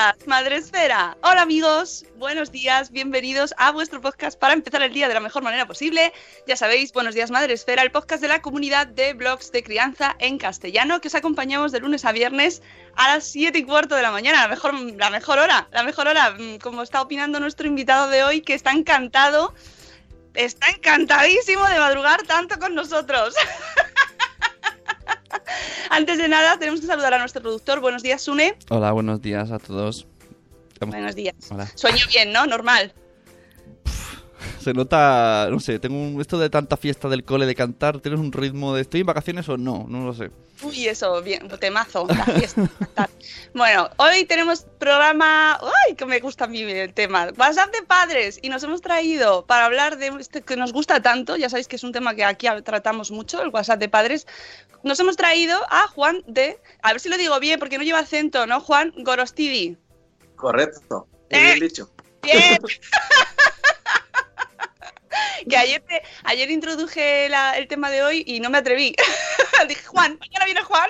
días, Madre Esfera. Hola amigos, buenos días, bienvenidos a vuestro podcast para empezar el día de la mejor manera posible. Ya sabéis, Buenos días, Madre Esfera, el podcast de la comunidad de blogs de crianza en castellano que os acompañamos de lunes a viernes a las 7 y cuarto de la mañana, la mejor, la mejor hora, la mejor hora, mm, como está opinando nuestro invitado de hoy, que está encantado, está encantadísimo de madrugar tanto con nosotros. Antes de nada, tenemos que saludar a nuestro productor. Buenos días, Sune. Hola, buenos días a todos. Buenos días. Hola. Sueño bien, ¿no? Normal. Se nota, no sé, tengo un, esto de tanta fiesta del cole de cantar, ¿tienes un ritmo de estoy en vacaciones o no? No lo sé. Uy, eso, bien, temazo, la fiesta. bueno, hoy tenemos programa, ¡ay, que me gusta a mí el tema! WhatsApp de padres, y nos hemos traído para hablar de este que nos gusta tanto, ya sabéis que es un tema que aquí tratamos mucho, el WhatsApp de padres, nos hemos traído a Juan de, a ver si lo digo bien, porque no lleva acento, ¿no? Juan Gorostidi. Correcto, Eh. bien dicho. Bien. que ayer, te- ayer introduje la- el tema de hoy y no me atreví. Dije, Juan, mañana viene Juan.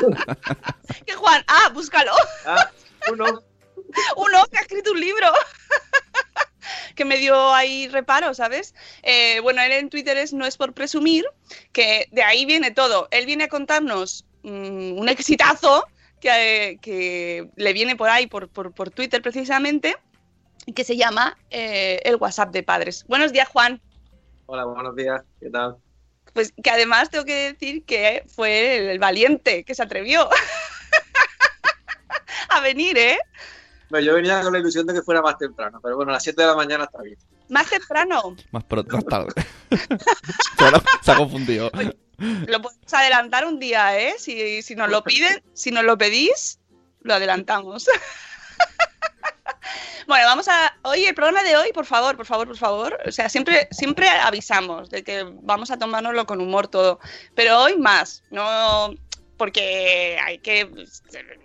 que Juan, ah, búscalo. Ah, uno, Uno que ha escrito un libro. que me dio ahí reparo, ¿sabes? Eh, bueno, él en Twitter es no es por presumir, que de ahí viene todo. Él viene a contarnos mm, un exitazo que, que le viene por ahí, por, por, por Twitter precisamente, que se llama eh, el WhatsApp de padres. Buenos días, Juan. hola, buenos días, ¿qué tal? Pues que además tengo que decir que fue el, el valiente que se atrevió a venir, ¿eh? Bueno, yo venía con la ilusión de que fuera más temprano, pero bueno, a las 7 de la mañana está bien. Más temprano. Más pronto, más tarde. se, ha, confundido. Lo podemos adelantar un día, ¿eh? Si, si nos lo piden, si nos lo pedís, lo adelantamos. Bueno, vamos a. Hoy, el programa de hoy, por favor, por favor, por favor. O sea, siempre, siempre avisamos de que vamos a tomárnoslo con humor todo. Pero hoy más, no. Porque hay que,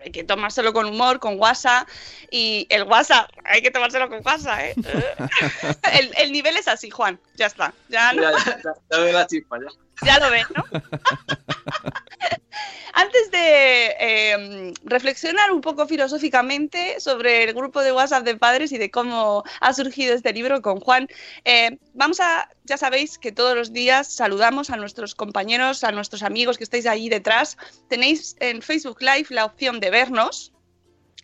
hay que tomárselo con humor, con WhatsApp. Y el WhatsApp, hay que tomárselo con WhatsApp, ¿eh? El, el nivel es así, Juan. Ya está. Ya no- Ya, ya, ya, ya veo la chispa, ya. ya lo ves, ¿no? Antes de eh, reflexionar un poco filosóficamente sobre el grupo de WhatsApp de padres y de cómo ha surgido este libro con Juan, eh, vamos a, ya sabéis que todos los días saludamos a nuestros compañeros, a nuestros amigos que estáis ahí detrás. Tenéis en Facebook Live la opción de vernos.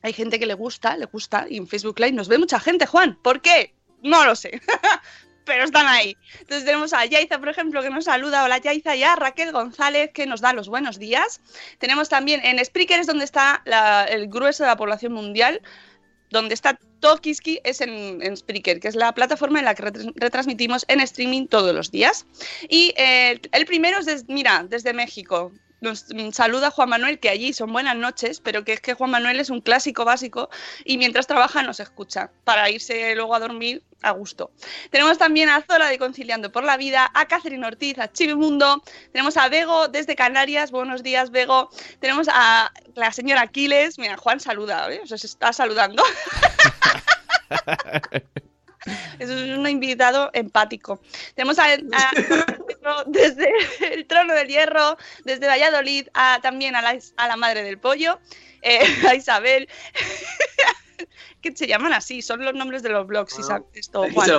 Hay gente que le gusta, le gusta, y en Facebook Live nos ve mucha gente, Juan. ¿Por qué? No lo sé. pero están ahí. Entonces tenemos a Yaiza, por ejemplo, que nos saluda. Hola Yaiza, y a Raquel González, que nos da los buenos días. Tenemos también en Spreaker, es donde está el grueso de la población mundial, donde está Tokiski es en, en Spreaker, que es la plataforma en la que retransmitimos en streaming todos los días. Y eh, el primero es, mira, desde México. Nos mm, saluda Juan Manuel, que allí son buenas noches, pero que es que Juan Manuel es un clásico básico y mientras trabaja nos escucha para irse luego a dormir a gusto. Tenemos también a Zora de Conciliando por la Vida, a Catherine Ortiz, a Chivimundo, tenemos a Bego desde Canarias, buenos días Bego, tenemos a la señora Aquiles, mira, Juan saluda, ¿eh? os está saludando. Eso es un invitado empático. Tenemos a, a- desde el trono del hierro, desde Valladolid, a- también a la, a la madre del pollo, eh, a Isabel, que se llaman así, son los nombres de los blogs, si Bueno, sabes esto, Juan. se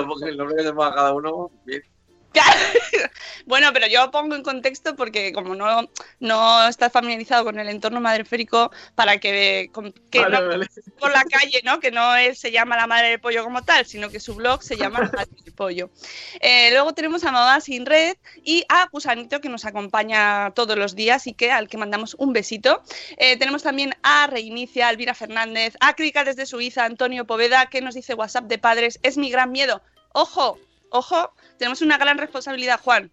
cada uno, bien. Bueno, pero yo pongo en contexto porque como no, no estás familiarizado con el entorno madreférico, para que, con- que Vale, no- vale. por la calle, ¿no? Que no se llama La Madre del Pollo como tal, sino que su blog se llama La Madre del Pollo. Eh, luego tenemos a Mamá Sin Red y a Gusanito, que nos acompaña todos los días y que al que mandamos un besito. Eh, tenemos también a Reinicia, a Elvira Fernández, a Crica desde Suiza, Antonio Poveda, que nos dice WhatsApp de padres, es mi gran miedo. Ojo, ojo, tenemos una gran responsabilidad, Juan.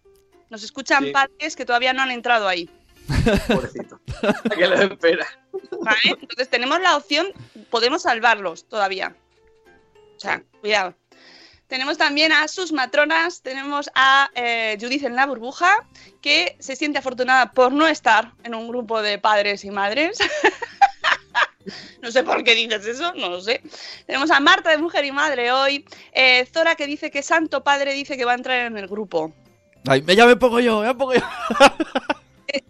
Nos escuchan Sí. padres que todavía no han entrado ahí. Pobrecito. ¿A qué lo espera? ¿vale? Entonces tenemos la opción, podemos salvarlos todavía. O sea, cuidado. Tenemos también a sus matronas, tenemos a eh, Judith en la burbuja, que se siente afortunada por no estar en un grupo de padres y madres. no sé por qué dices eso, no lo sé. Tenemos a Marta de Mujer y Madre hoy, eh, Zora que dice que Santo Padre dice que va a entrar en el grupo. Ay, me- ya me pongo yo, ya me pongo yo.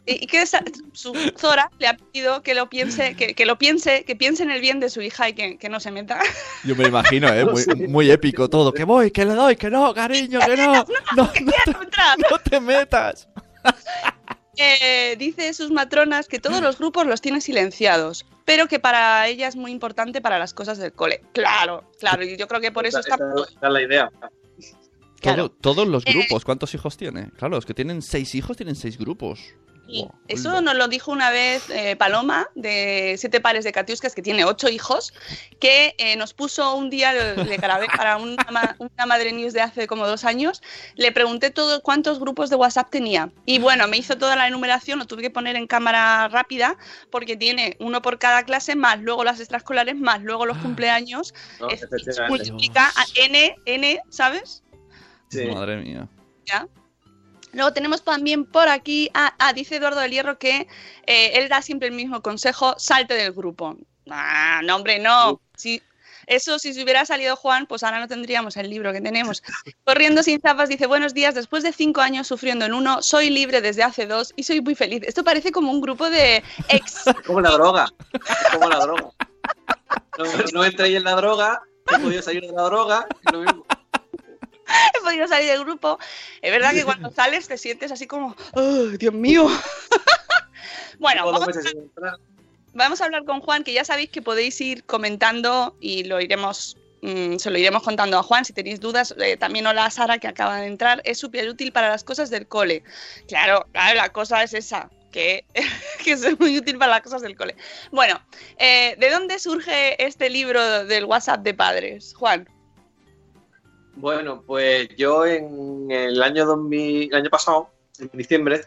Eh, y que su Zora le ha pedido que lo piense, que, que lo piense, que piense en el bien de su hija y que, que no se meta. Yo me imagino, ¿eh? Muy, muy épico todo. Que voy, que le doy, que no, cariño, que no. No, no, te, Entrar. no te metas. Eh, dice sus matronas que todos los grupos los tiene silenciados, pero que para ella es muy importante para las cosas del cole. Claro, claro, y yo creo que por eso está... es la idea. Claro. Todo- todos los Eh, grupos, ¿cuántos hijos tiene? Claro, los que tienen seis hijos tienen seis grupos. Y Buah, eso nos lo dijo una vez eh, Paloma, de Siete Pares de Catiuscas, que tiene ocho hijos, que eh, nos puso un día, grabé para una, ma- una Madre News de hace como dos años, le pregunté todo cuántos grupos de WhatsApp tenía. Y bueno, me hizo toda la enumeración, lo tuve que poner en cámara rápida, porque tiene uno por cada clase, más luego las extraescolares, más luego los cumpleaños. ¿no? Es- multiplica a N, N, ¿sabes? Sí. Madre mía. ¿ya? Luego tenemos también por aquí, ah, ah, dice Eduardo del Hierro que eh, él da siempre el mismo consejo, salte del grupo. Ah, no, hombre, no. Si, eso, si se hubiera salido Juan, pues ahora no tendríamos el libro que tenemos. Corriendo sin zapas dice, buenos días, después de cinco años sufriendo en uno, soy libre desde hace dos y soy muy feliz. Esto parece como un grupo de ex. Como la droga. Como la droga. No, no entréis en la droga, he podido salir de la droga, lo mismo. he podido salir del grupo. Es verdad que cuando sales te sientes así como, "Oh, Dios mío. bueno. Vamos a hablar con Juan, que ya sabéis que podéis ir comentando y lo iremos, mm, se lo iremos contando a Juan si tenéis dudas. Eh, también hola a Sara, que acaba de entrar. Es súper útil para las cosas del cole. Claro, claro, la cosa es esa, que, que es muy útil para las cosas del cole. Bueno, eh, ¿de dónde surge este libro del WhatsApp de padres, Juan? Bueno, pues yo en el año 2000, el año pasado, en diciembre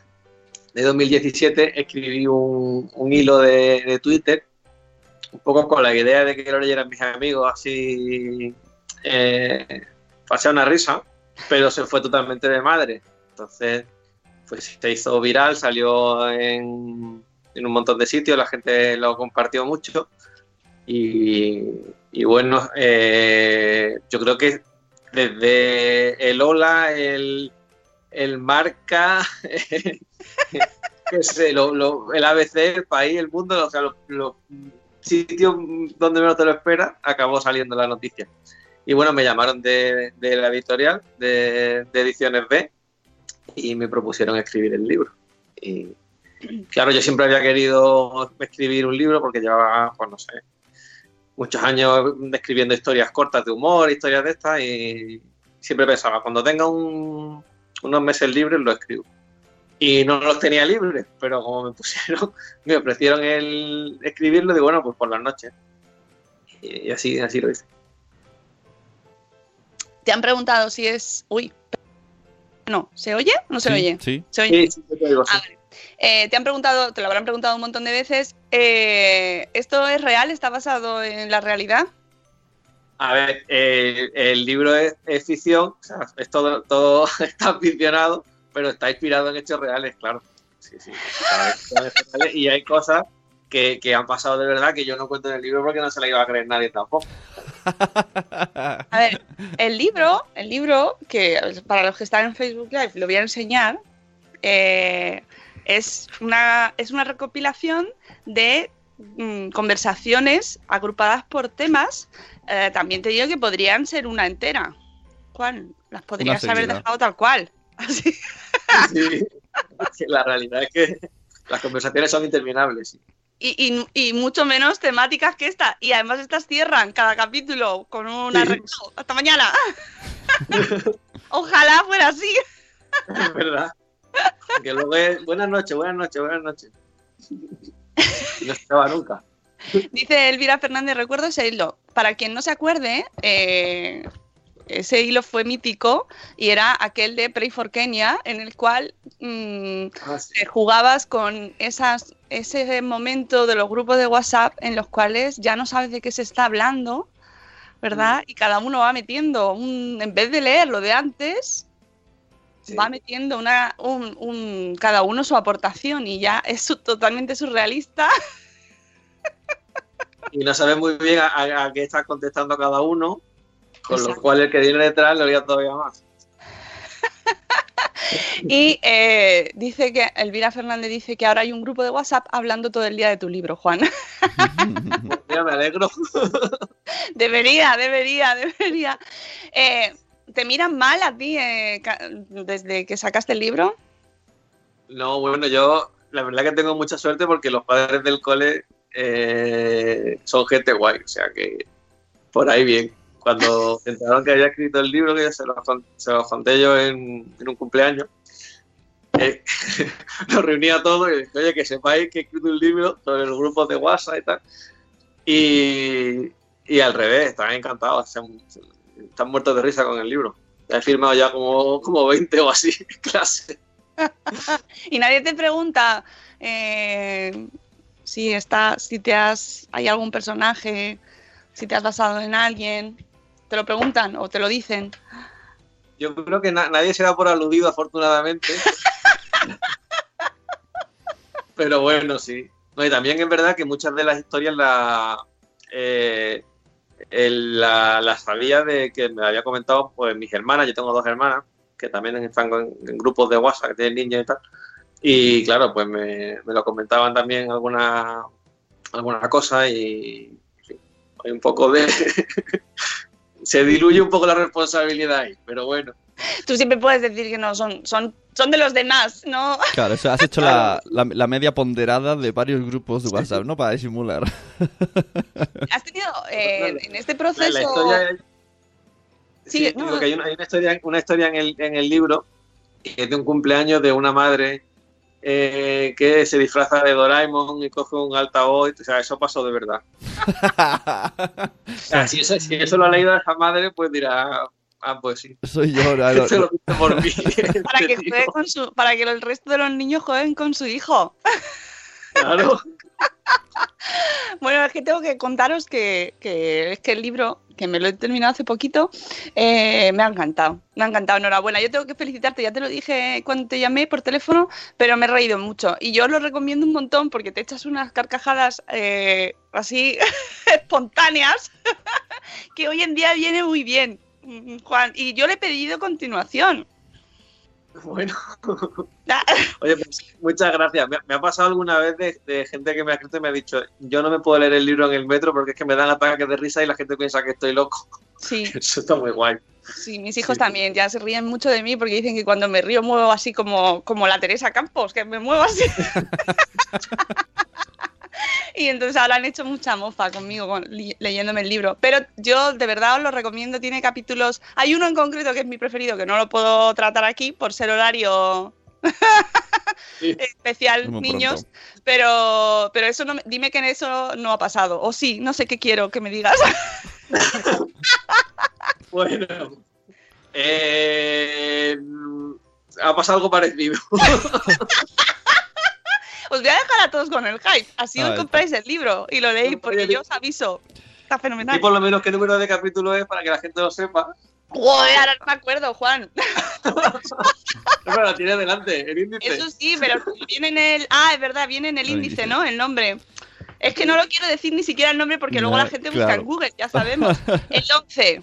de 2017, escribí un, un hilo de, de Twitter, un poco con la idea de que lo leyeran mis amigos, así, eh, pasé una risa, pero se fue totalmente de madre. Entonces, pues se hizo viral, salió en, en un montón de sitios, la gente lo compartió mucho. Y, y bueno, eh, yo creo que desde el Hola, el, el Marca, qué sé, lo- lo- el ABC, el país, el mundo, o sea, los, sitios donde menos te lo esperas, acabó saliendo la noticia. Y bueno, me llamaron de, de la editorial, de, de Ediciones B, y me propusieron escribir el libro. Y claro, yo siempre había querido escribir un libro porque llevaba, pues no sé, muchos años escribiendo historias cortas de humor, historias de estas, y siempre pensaba, cuando tenga un- unos meses libres lo escribo. Y no los tenía libres, pero como me pusieron, me ofrecieron el escribirlo, digo, bueno, pues por las noches. Y, y así, así lo hice. Te han preguntado si es. Uy. No, ¿se oye? ¿No se Sí, oye? sí. ¿Se oye? Sí, sí, te digo, sí. Ah, vale. Eh, te han preguntado, te lo habrán preguntado un montón de veces. Eh, ¿Esto es real? ¿Está basado en la realidad? A ver, eh, el libro es, es ficción, o sea, es todo, todo está ficcionado, pero está inspirado en hechos reales, claro. Sí, sí. Reales y hay cosas que, que han pasado de verdad que yo no cuento en el libro porque no se la iba a creer nadie tampoco. A ver, el libro, el libro, que para los que están en Facebook Live lo voy a enseñar, eh, es, una, es una recopilación de mm, conversaciones agrupadas por temas. Eh, también te digo que podrían ser una entera. Juan, las podrías haber dejado tal cual. Así. Sí. Sí, La realidad es que las conversaciones son interminables. sí. Y, y- y mucho menos temáticas que esta. Y además estas cierran cada capítulo con una Sí. recao. Hasta mañana. Ojalá fuera así. Es verdad. Que luego es buenas noches, buenas noches, buenas noches. No se acaba nunca. Dice Elvira Fernández, recuerdo ese hilo. Para quien no se acuerde, eh, ese hilo fue mítico y era aquel de Pray for Kenya, en el cual mm, Ah, sí. eh, jugabas con esas, ese momento de los grupos de WhatsApp en los cuales ya no sabes de qué se está hablando, ¿verdad? Y cada uno va metiendo, un, en vez de leer lo de antes, Sí. va metiendo una, un, un- cada uno su aportación y ya es su- totalmente surrealista. y no sabes muy bien a, qué está contestando cada uno, con lo cual el que viene detrás lo oía todavía más. Y eh, dice que Elvira Fernández dice que ahora hay un grupo de WhatsApp hablando todo el día de tu libro, Juan. Pues mira, me alegro. debería, debería, debería. Eh, ¿Te miran mal a ti eh, desde que sacaste el libro? No, bueno, yo la verdad que tengo mucha suerte porque los padres del cole eh, son gente guay, o sea que por ahí bien. Cuando se enteraron que había escrito el libro, que se lo, se lo conté yo en, en un cumpleaños, eh, nos reuní a todos y dije, oye, que sepáis que he escrito un libro sobre los grupos de WhatsApp y tal. Y, y al revés, están encantados, se han- se- están muertos de risa con el libro. He firmado ya como, como 20 o así clases. Y nadie te pregunta eh, si está, si te has, hay algún personaje, si te has basado en alguien. ¿Te lo preguntan o te lo dicen? Yo creo que na- nadie se da por aludido, afortunadamente. Pero bueno, sí. No, y también es verdad que muchas de las historias la, eh, el- la- las sabía de que me había comentado pues mis hermanas. Yo tengo dos hermanas que también están en, grupos de WhatsApp, que tienen niños y tal. Y claro, pues me, me lo comentaban también alguna, alguna cosa y hay un poco de... se diluye un poco la responsabilidad ahí, pero bueno. Tú siempre puedes decir que no, son, son, son de los demás, ¿no? Claro, o sea, has hecho la, la- la media ponderada de varios grupos de WhatsApp, ¿no? Para disimular. Has tenido eh, en este proceso... la historia Sí, sí, no, digo que hay una, hay una historia, una historia en, el, en el libro que es de un cumpleaños de una madre eh, que se disfraza de Doraemon y coge un altavoz. O sea, eso pasó de verdad. O sea, si, eso, si eso lo ha leído esa madre, pues dirá, ah, pues sí. Soy yo. ahora lo- Esto lo hizo por mí. para que, juegue con su, para que el resto de los niños jueguen con su hijo. Claro. Bueno, es que tengo que contaros que, que es que el libro, que me lo he terminado hace poquito, eh, me ha encantado. Me ha encantado, enhorabuena. Yo tengo que felicitarte, ya te lo dije cuando te llamé por teléfono, pero me he reído mucho. Y yo lo recomiendo un montón porque te echas unas carcajadas eh, así espontáneas que hoy en día viene muy bien, Juan. Y yo le he pedido continuación. Bueno. Ah, Oye, pues, muchas gracias. Me, me ha pasado alguna vez de, de gente que me ha escrito y me ha dicho, yo no me puedo leer el libro en el metro porque es que me dan ataques de risa y la gente piensa que estoy loco. Sí, Eso está muy guay. Sí, mis hijos Sí. también ya se ríen mucho de mí porque dicen que cuando me río muevo así como, como la Teresa Campos, que me muevo así. y entonces ahora han hecho mucha mofa conmigo con- leyéndome el libro. Pero yo de verdad os lo recomiendo, tiene capítulos. Hay uno en concreto que es mi preferido, que no lo puedo tratar aquí por ser horario Sí. especial Muy niños, pronto. pero, pero eso no me- dime que en eso no ha pasado. O sí, no sé qué quiero que me digas. Bueno, Eh, ha pasado algo parecido. Os voy a dejar a todos con el hype. Así os compráis el libro y lo leéis, porque yo os aviso. Está y fenomenal. por lo menos qué número de capítulo es para que la gente lo sepa. Joder, ahora no me acuerdo, Juan. Pero tiene delante, el índice. Eso sí, pero viene en el. Ah, es verdad, viene en el El índice, índice. ¿no? El nombre. Es que no lo quiero decir ni siquiera el nombre porque luego la gente busca en Google, ya sabemos. El 11.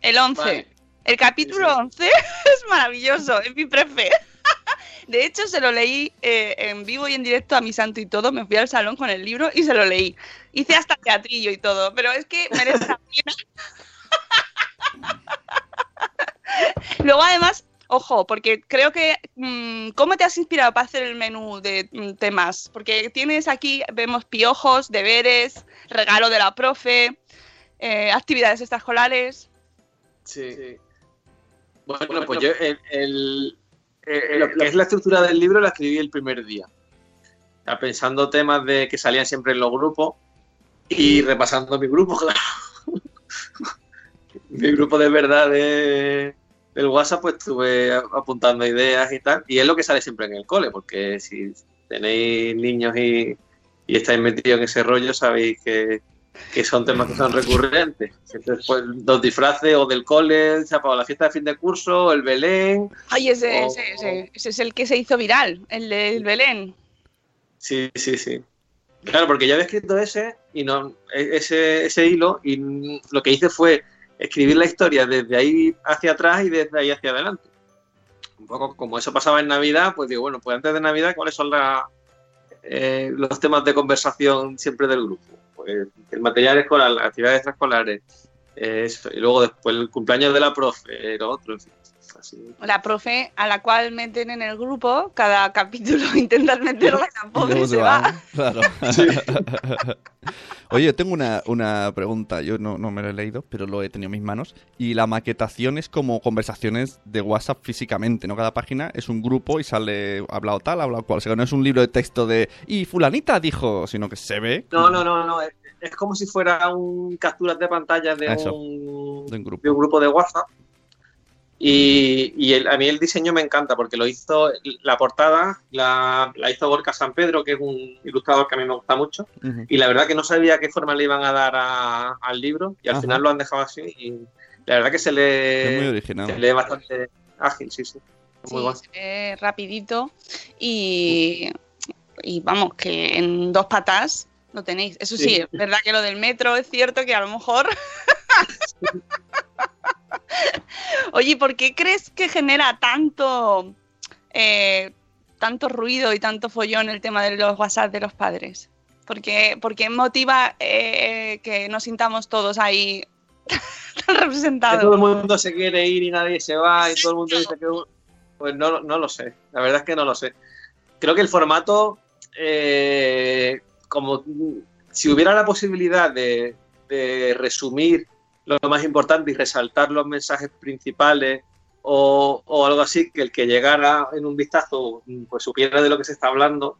El 11. Vale. El capítulo Sí, sí. 11 es maravilloso, es mi prefe. De hecho, se lo leí eh, en vivo y en directo a mi santo y todo. Me fui al salón con el libro y se lo leí. Hice hasta teatrillo y todo, pero es que merece la pena. Luego, además, ojo, porque creo que. mm, ¿Cómo te has inspirado para hacer el menú de mm, temas? Porque tienes aquí, vemos piojos, deberes, regalo de la profe, eh, actividades extraescolares. Sí. Bueno, pues yo el, el- eh, lo que es la estructura del libro la escribí el primer día. Sea, pensando temas de que salían siempre en los grupos y repasando mi grupo, claro. mi grupo de verdad de, del WhatsApp, pues estuve apuntando ideas y tal. Y es lo que sale siempre en el cole, porque si tenéis niños y, y estáis metidos en ese rollo, sabéis que, que son temas que son recurrentes. Entonces, pues, los disfraces o del cole, o la fiesta de fin de curso, el Belén. Ay, ese, ese, ese, ese es el que se hizo viral, el del Belén. Sí, sí, sí. Claro, porque yo había escrito ese y no e- ese, ese hilo y lo que hice fue escribir la historia desde ahí hacia atrás y desde ahí hacia adelante. Un poco como eso pasaba en Navidad, pues digo, bueno, pues antes de Navidad, ¿cuáles son la- eh, los temas de conversación siempre del grupo? El material escolar, las actividades extraescolares, eh, eso, y luego después el cumpleaños de la profe, lo otro, en fin, así. La profe a la cual meten en el grupo, cada capítulo intentan meterla, la Y pobre se va. Claro. Oye, yo tengo una, una pregunta. Yo no, no me lo he leído, pero lo he tenido en mis manos. Y la maquetación es como conversaciones de WhatsApp físicamente, ¿no? Cada página es un grupo y sale hablado tal, hablado cual. O sea, no es un libro de texto de y fulanita dijo, sino que se ve. No, no, no, no. Es, es como si fuera un capturas de pantalla de, Eso, un, de un grupo. de un grupo de WhatsApp. Y, y el- a mí el diseño me encanta porque lo hizo, la portada la, la hizo Gorka San Pedro, que es un ilustrador que a mí me gusta mucho. Y la verdad que no sabía qué forma le iban a dar a- al libro y al final lo han dejado así. Y la verdad que se Es lee, muy original. se lee bastante ágil, sí, sí. Muy Sí, guay. se ve rapidito y, y vamos, que en dos patas lo tenéis. Eso sí, Sí. es verdad que lo del metro es cierto que a lo mejor... Oye, ¿por qué crees que genera tanto, eh, tanto ruido y tanto follón el tema de los WhatsApp de los padres? ¿Por qué, por qué motiva eh, que nos sintamos todos ahí tan Que representados? todo el mundo se quiere ir y nadie se va y todo el mundo dice que... Pues no, no lo sé, la verdad es que no lo sé. Creo que el formato, eh, como si hubiera la posibilidad de, de resumir lo más importante y resaltar los mensajes principales o, o algo así, que el que llegara en un vistazo pues supiera de lo que se está hablando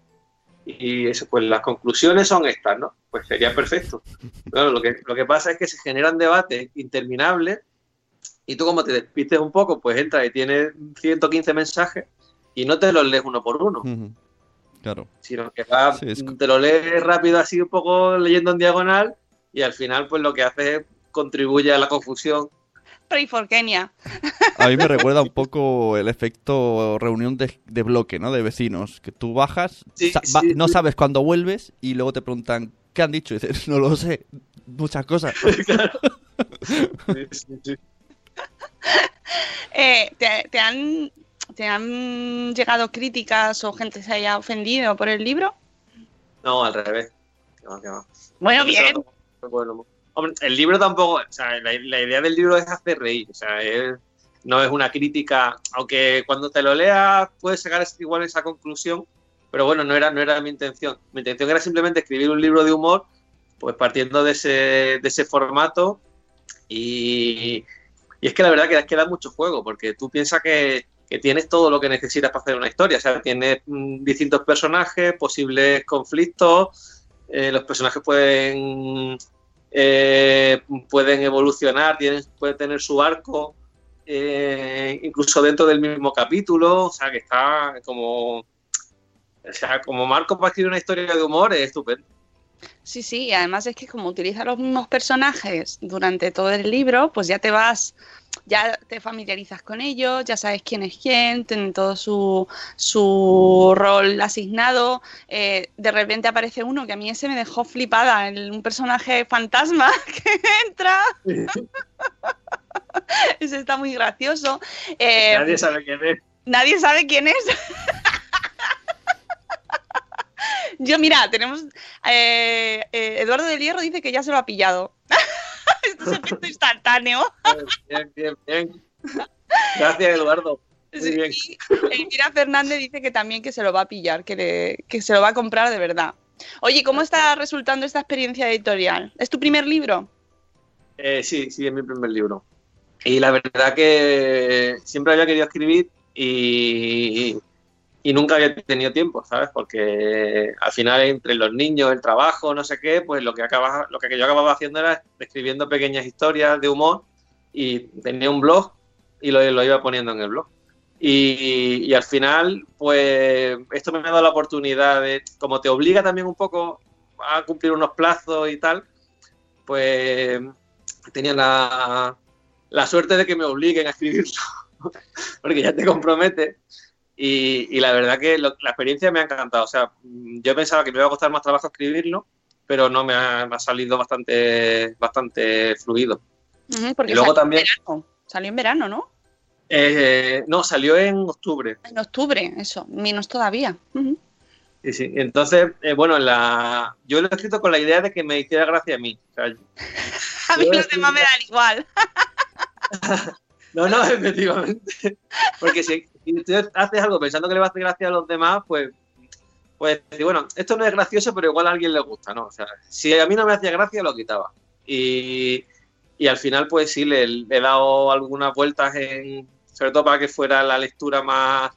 y eso, pues las conclusiones son estas, ¿no? Pues sería perfecto. Claro, lo que, lo que pasa es que se generan debates interminables y tú como te despistes un poco, pues entras y tienes 115 mensajes y no te los lees uno por uno. Claro. sino que Sí, es co- te lo lees rápido así un poco leyendo en diagonal y al final pues lo que hace es contribuye a la confusión. Pray for Kenia. A mí me recuerda un poco el efecto reunión de, de bloque, ¿no? De vecinos. Que tú bajas, Sí, sa- sí, no sí. sabes cuándo vuelves y luego te preguntan, ¿qué han dicho? Y dices, no lo sé. Muchas cosas. Eh, ¿te, te han, ¿Te han llegado críticas o gente se haya ofendido por el libro? No, al revés. No. Bueno, bien. Bueno, hombre, el libro tampoco, o sea, la, la idea del libro es hacer reír, o sea, es- no es una crítica, aunque cuando te lo leas puedes sacar igual esa conclusión, pero bueno, no era, no era mi intención. Mi intención era simplemente escribir un libro de humor, pues partiendo de ese, de ese formato y, y es que la verdad que, que da mucho juego, porque tú piensas que, que tienes todo lo que necesitas para hacer una historia, o sea, tienes mm, distintos personajes, posibles conflictos, eh, los personajes pueden eh, pueden evolucionar, tienen, pueden tener su arco eh, incluso dentro del mismo capítulo, o sea, que está como, o sea, como marco para escribir una historia de humor es estupendo. Sí, sí, y además es que como utiliza los mismos personajes durante todo el libro, pues ya te vas, ya te familiarizas con ellos, ya sabes quién es quién, tienen todo su, su rol asignado. Eh, de repente aparece uno que a mí ese me dejó flipada, el- un personaje fantasma que entra. ese está muy gracioso. Eh, Nadie sabe quién es. Nadie sabe quién es. Yo, mira, tenemos. eh, Eduardo del Hierro dice que ya se lo ha pillado. Esto es efecto instantáneo. Bien, bien, bien. Gracias, Eduardo. Muy Sí, bien. y Elvira Fernández dice que también que se lo va a pillar, que, le- que se lo va a comprar de verdad. Oye, ¿cómo está resultando esta experiencia editorial? ¿Es tu primer libro? Eh, sí, sí, es mi primer libro. Y la verdad que siempre había querido escribir y, y nunca había tenido tiempo, ¿sabes? Porque al final entre los niños, el trabajo, no sé qué, pues lo que, acaba, lo que yo acababa haciendo era escribiendo pequeñas historias de humor y tenía un blog y lo, lo iba poniendo en el blog. Y, y al final, pues esto me ha dado la oportunidad de, como te obliga también un poco a cumplir unos plazos y tal, pues tenía la, la suerte de que me obliguen a escribirlo, porque ya te compromete. Y, y la verdad que lo- la experiencia me ha encantado. O sea, yo pensaba que me iba a costar más trabajo escribirlo, pero no me ha, me ha salido bastante, bastante fluido. Porque Y luego salió también- en verano. Salió en verano, ¿no? Eh, no, salió en octubre. En octubre, eso, menos todavía. Sí, sí. Entonces, eh, bueno, la, yo lo he escrito con la idea de que me hiciera gracia a mí. O sea, A mí los demás me dan igual. No, no, efectivamente. Porque si, si tú haces algo pensando que le va a hacer gracia a los demás, pues, pues bueno, esto no es gracioso, pero igual a alguien le gusta, ¿no? O sea, si a mí no me hacía gracia, lo quitaba. Y, y al final, pues sí, le, he dado algunas vueltas, en, sobre todo para que fuera la lectura más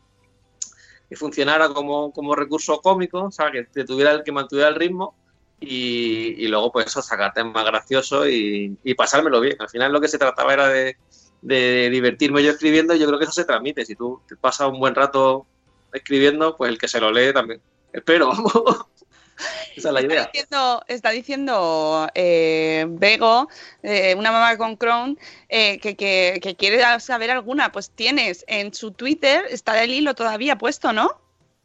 que funcionara como, como recurso cómico, o sea, que te tuviera el que mantuviera el ritmo y, y luego pues eso, sacarte más gracioso y, y pasármelo bien. Al final lo que se trataba era de, de divertirme yo escribiendo yo creo que eso se transmite. Si tú te pasas un buen rato escribiendo, pues el que se lo lee también. Espero, vamos. Esa es la Está idea. diciendo, está diciendo eh, Bego, eh, una mamá con Crohn, eh, que, que- que quiere saber alguna. Pues tienes en su Twitter, está el hilo todavía puesto, ¿no?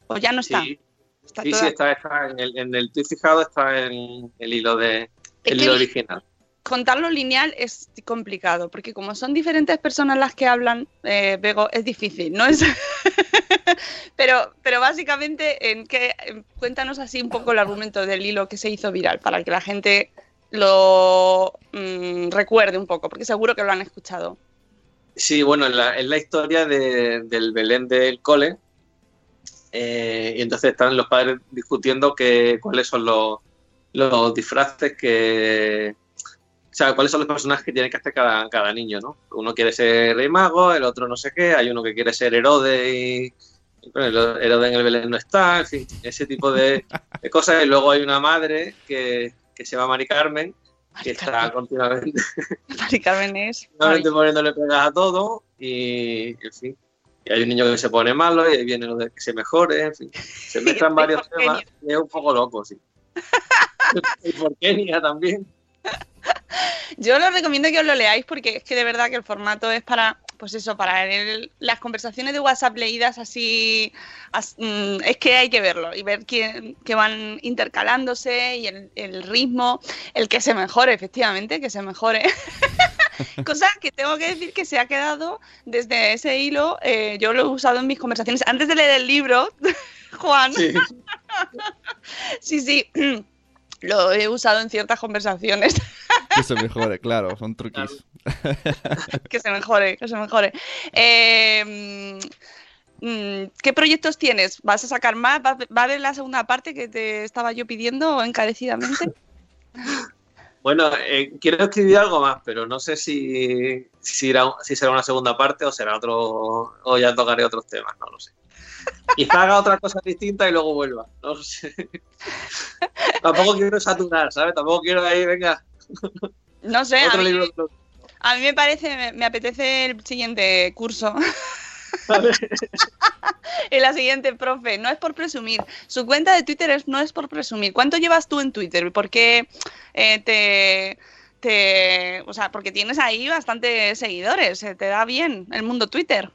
¿O ya no está? Sí, Está sí, toda- sí, está, está en el, en el tweet fijado, está en el hilo de el hilo original. Contarlo lineal es complicado, porque como son diferentes personas las que hablan, eh, Bego, es difícil, ¿no? Pero, pero básicamente, en qué, en- cuéntanos así un poco el argumento del hilo que se hizo viral, para que la gente lo mm, recuerde un poco, porque seguro que lo han escuchado. Sí, bueno, es la, historia de- del Belén del cole. eh, y entonces están los padres discutiendo que, cuáles son los, los disfraces que. O sea, cuáles son los personajes que tiene que hacer cada, cada niño, ¿no? Uno quiere ser rey mago, el otro no sé qué, hay uno que quiere ser Herodes y. bueno, el Herodes en el Belén no está, en fin, ese tipo de, de cosas. Y luego hay una madre que, que se llama Mari Carmen, que está continuamente Mari Carmen es. Normalmente poniéndole pegas a todo y, en fin. Y hay un niño que se pone malo y ahí viene lo de que se mejore, en fin. Se mezclan varios temas y es un poco loco, sí. y por Kenia también. Yo os recomiendo que os lo leáis porque es que de verdad que el formato es para, pues eso, para el- las conversaciones de WhatsApp leídas así, as- mm, es que hay que verlo y ver que, que van intercalándose y el, el ritmo, el que se mejore, efectivamente, que se mejore. Cosa que tengo que decir que se ha quedado desde ese hilo, eh, yo lo he usado en mis conversaciones antes de leer el libro, Juan. Sí. sí. sí. Lo he usado en ciertas conversaciones. Que se mejore, claro, son truquis. que se mejore, que se mejore. Eh, mm, ¿Qué proyectos tienes? ¿Vas a sacar más? ¿Va va a haber la segunda parte que te estaba yo pidiendo encarecidamente? Bueno, eh, quiero escribir algo más, pero no sé si, si, irá- si será una segunda parte o será otro, o ya tocaré otros temas, no lo sé. Quizá haga otra cosa distinta y luego vuelva, no sé. Tampoco quiero saturar, ¿sabes? Tampoco quiero ahí, venga, No sé, a mí, libro. A mí me parece, me, me apetece el siguiente curso. y la siguiente, profe, no es por presumir. Su cuenta de Twitter es, no es por presumir. ¿Cuánto llevas tú en Twitter? ¿Por qué eh, te, te. O sea, porque tienes ahí bastantes seguidores. Se te da bien el mundo Twitter.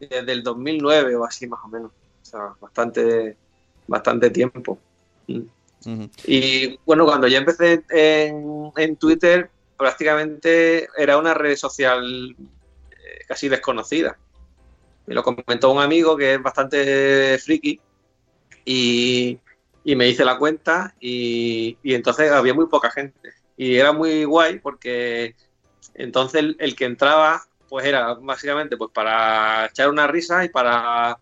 Desde el 2009 o así, más o menos. O sea, bastante, bastante tiempo. Mm. Y bueno, cuando ya empecé en, en Twitter, prácticamente era una red social eh, casi desconocida. Me lo comentó un amigo que es bastante friki y, y me hice la cuenta y, y entonces había muy poca gente. Y era muy guay porque entonces el, el que entraba pues era básicamente pues para echar una risa y para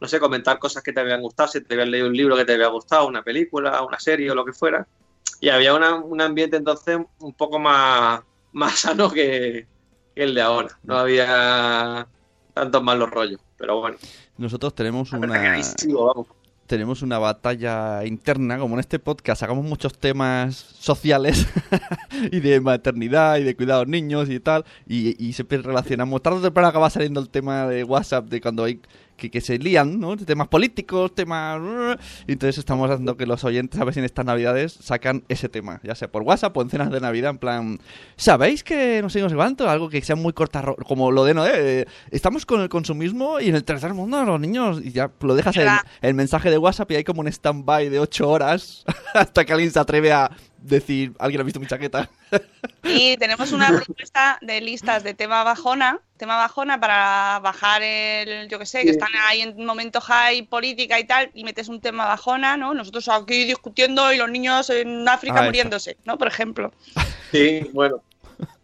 no sé, comentar cosas que te habían gustado, si te habías leído un libro que te había gustado, una película, una serie o lo que fuera. Y había una- un ambiente entonces un poco más, más sano que, que el de ahora. No había tantos malos rollos. Pero bueno, Nosotros tenemos una... vamos. Tenemos una batalla interna, como en este podcast sacamos muchos temas sociales y de maternidad y de los niños y tal, y, y siempre relacionamos, tarde o temprano acaba saliendo el tema de WhatsApp de cuando hay que, que se lían, ¿no? Temas políticos, temas... Entonces estamos haciendo que los oyentes, a ver si en estas navidades sacan ese tema, ya sea por WhatsApp o en cenas de Navidad, en plan, ¿sabéis que no sé, no sé cuánto? Algo que sea muy corta, como lo de Noé, eh, estamos con el consumismo y en el tercer mundo los niños, y ya lo dejas en, el mensaje de WhatsApp y hay como un stand-by de 8 horas hasta que alguien se atreve a decir, alguien ha visto mi chaqueta. Y tenemos una propuesta de listas de tema bajona, tema bajona para bajar el, yo que sé, que están ahí en un momento high, política y tal, y metes un tema bajona, ¿no? Nosotros aquí discutiendo y los niños en África Ah, muriéndose, ¿no? Por ejemplo. Sí, bueno,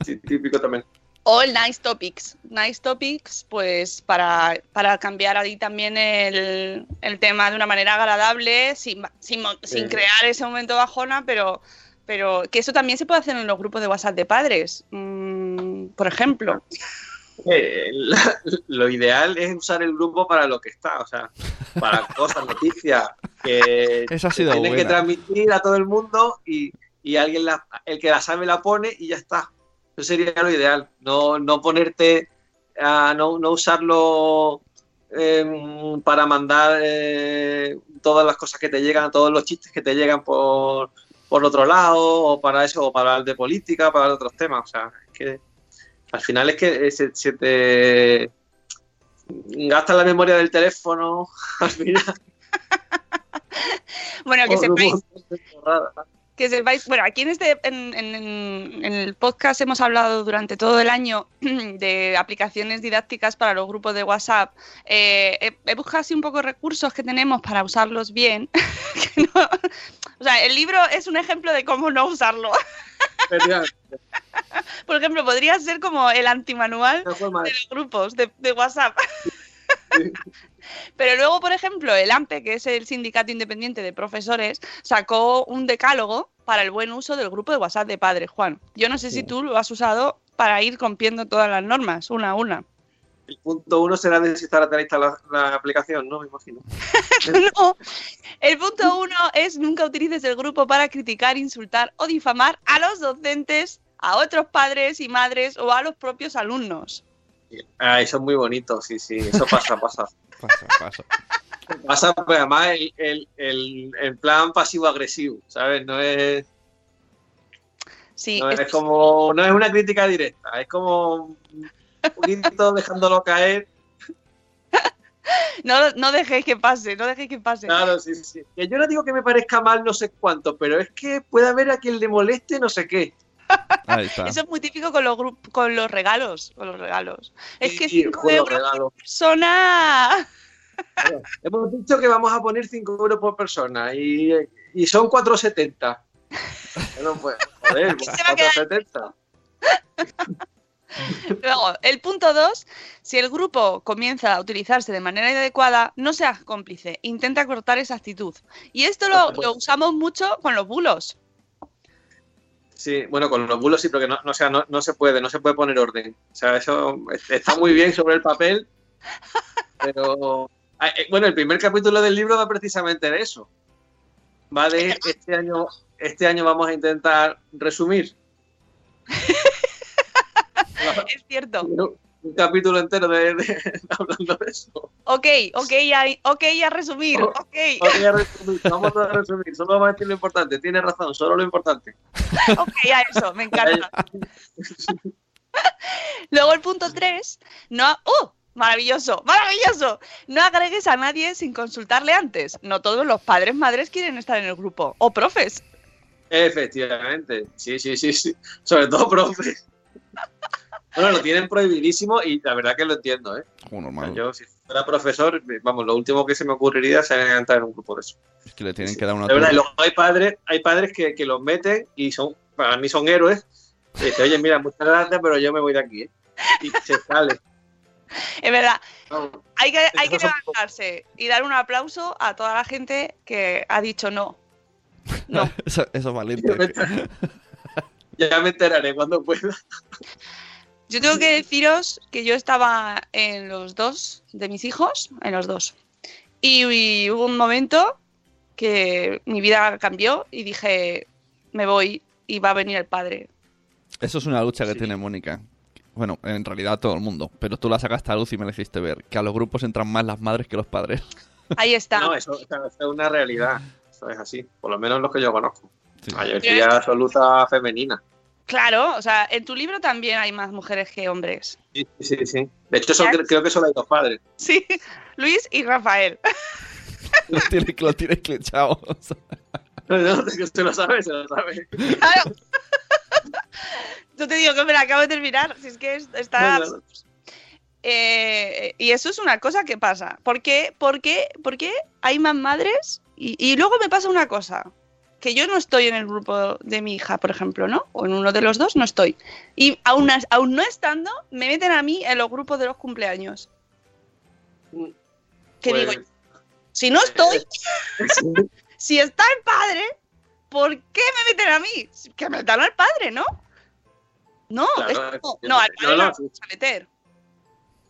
sí, típico también. O el Nice Topics. Nice Topics, pues para, para cambiar ahí también el, el tema de una manera agradable, sin, sin, sin crear ese momento bajona, pero, pero que eso también se puede hacer en los grupos de WhatsApp de padres, mm, por ejemplo. Eh, la- lo ideal es usar el grupo para lo que está, o sea, para cosas, noticias, que Esa ha sido tienen que buena. transmitir a todo el mundo y, y alguien la- el que la sabe la pone y ya está. Eso sería lo ideal, no, no ponerte a no, no usarlo em, para mandar eh, todas las cosas que te llegan, todos los chistes que te llegan por, por otro lado, o para eso, o para hablar de política, para otros temas. O sea, es que al final es que eh, se, se te gasta la memoria del teléfono, al final. Bueno, que Oh, sepáis. Que sepáis, bueno, aquí en este en, en- en- en el podcast hemos hablado durante todo el año de aplicaciones didácticas para los grupos de WhatsApp. Eh, he, he buscado así un poco recursos que tenemos para usarlos bien. Que no- o sea, el libro es un ejemplo de cómo no usarlo. Por ejemplo, podría ser como el antimanual no de los grupos de, de WhatsApp. Sí. Pero luego, por ejemplo, el AMPE, que es el Sindicato Independiente de Profesores, sacó un decálogo para el buen uso del grupo de WhatsApp de padres, Juan. Yo no sé si tú lo has usado para ir rompiendo todas las normas, una a una. El punto uno será tener instalada la, la aplicación, ¿no? Me imagino. No. El punto uno es nunca utilices el grupo para criticar, insultar o difamar a los docentes, a otros padres y madres o a los propios alumnos. Ah, eso es muy bonito, sí, sí, eso pasa, pasa. Pasa, pasa. Pasa, pues además, el, el, el, el plan pasivo-agresivo, ¿sabes? No es, Sí, no es es- como, no es una crítica directa, es como un poquito dejándolo caer. no, no dejéis que pase, no dejéis que pase. Claro, sí, sí. Yo no digo que me parezca mal no sé cuánto, pero es que puede haber a quien le moleste no sé qué. Ahí está. Eso es muy típico con los con los regalos, con los regalos. Es que Sí, 5 juego, euros regalo. por persona. Hemos dicho que vamos a poner 5 euros por persona y, y son 4,70. Bueno, pues, joder, se va a quedar 4,70. Luego, el punto 2, si el grupo comienza a utilizarse de manera inadecuada, no seas cómplice, intenta cortar esa actitud. Y esto lo usamos mucho con los bulos. Sí, bueno, con los bulos sí, porque no, no, o sea, no, no se puede, no se puede poner orden. O sea, eso está muy bien sobre el papel, pero... ah, eh, Bueno, el primer capítulo del libro va precisamente de eso. Va de este año, este año vamos a intentar resumir. es cierto. Un capítulo entero de, de- hablando de eso. Ok, ok, a, ok, a resumir. Oh, Ok, Ok, a resumir, vamos a resumir. Solo vamos a decir lo importante. Tiene razón, solo lo importante. ok, a eso, me encanta. Luego el punto 3, no... ¡Uh! Maravilloso, maravilloso. No agregues a nadie sin consultarle antes. No todos los padres, madres quieren estar en el grupo. O profes. Efectivamente, sí, sí, sí, sí. Sobre todo, profe. Bueno, lo tienen prohibidísimo y la verdad que lo entiendo, ¿eh? Como O sea, yo, si fuera profesor, vamos, lo último que se me ocurriría sería entrar en un grupo de eso. Es que le tienen que dar una De verdad, y turra. luego hay padres, hay padres que, que los meten y son, para mí son héroes. Y dicen, oye, mira, muchas gracias, pero yo me voy de aquí, ¿eh? Y se sale. Es verdad, hay que, hay que son- levantarse y dar un aplauso a toda la gente que ha dicho no. No. Eso, eso es valiente. Ya me enteraré cuando pueda. Yo tengo que deciros que yo estaba en los dos de mis hijos, en los dos. Y, y hubo un momento que mi vida cambió y dije, me voy y va a venir el padre. Eso es una lucha que Sí. tiene Mónica. Bueno, en realidad todo el mundo. Pero tú la sacaste a luz y me la hiciste ver. Que a los grupos entran más las madres que los padres. Ahí está. No, eso, eso es una realidad. Eso es así. Por lo menos los que yo conozco. Sí. Mayoría absoluta femenina. Claro, o sea, en tu libro también hay más mujeres que hombres. Sí, sí, sí. De hecho, son- creo que solo hay dos padres. Sí, Luis y Rafael. Lo tienes, lo tienes clechado. No, no, que se lo sabe, se lo sabe. Claro. Yo te digo que me la acabo de terminar. Si es que es- está. No, no, no. Eh, y eso es una cosa que pasa. ¿Por qué, por qué, por qué hay más madres? Y, y luego me pasa una cosa. Que yo no estoy en el grupo de mi hija, por ejemplo, ¿no? O en uno de los dos no estoy. Y aún, aún no estando, me meten a mí en los grupos de los cumpleaños. ¿Qué Pues, digo? Si no estoy, si está el padre, ¿por qué me meten a mí? Que metan al padre, ¿no? No, Claro, es como- yo- no, al padre no, no lo vamos a meter.